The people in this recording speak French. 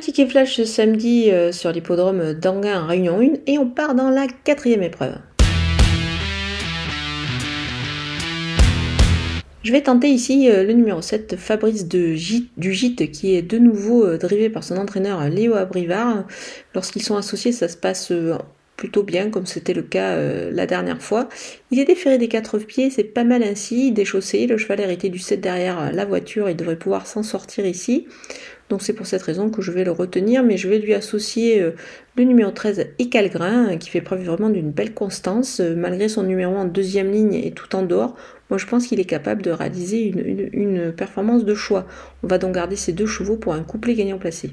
ticket flash ce samedi euh, sur l'hippodrome d'Anguin en Réunion 1 et on part dans la quatrième épreuve. Je vais tenter ici euh, le numéro 7, Fabrice du Gite, qui est de nouveau euh, drivé par son entraîneur Léo Abrivard. Lorsqu'ils sont associés, ça se passe plutôt bien, comme c'était le cas la dernière fois. Il est déféré des quatre pieds, c'est pas mal ainsi, déchaussé. Le cheval hérité du 7 derrière la voiture, il devrait pouvoir s'en sortir ici. Donc c'est pour cette raison que je vais le retenir, mais je vais lui associer euh, le numéro 13 Ecalgrin, qui fait preuve vraiment d'une belle constance, euh, malgré son numéro en deuxième ligne et tout en dehors. Moi je pense qu'il est capable de réaliser une performance de choix. On va donc garder ces deux chevaux pour un couplet gagnant placé.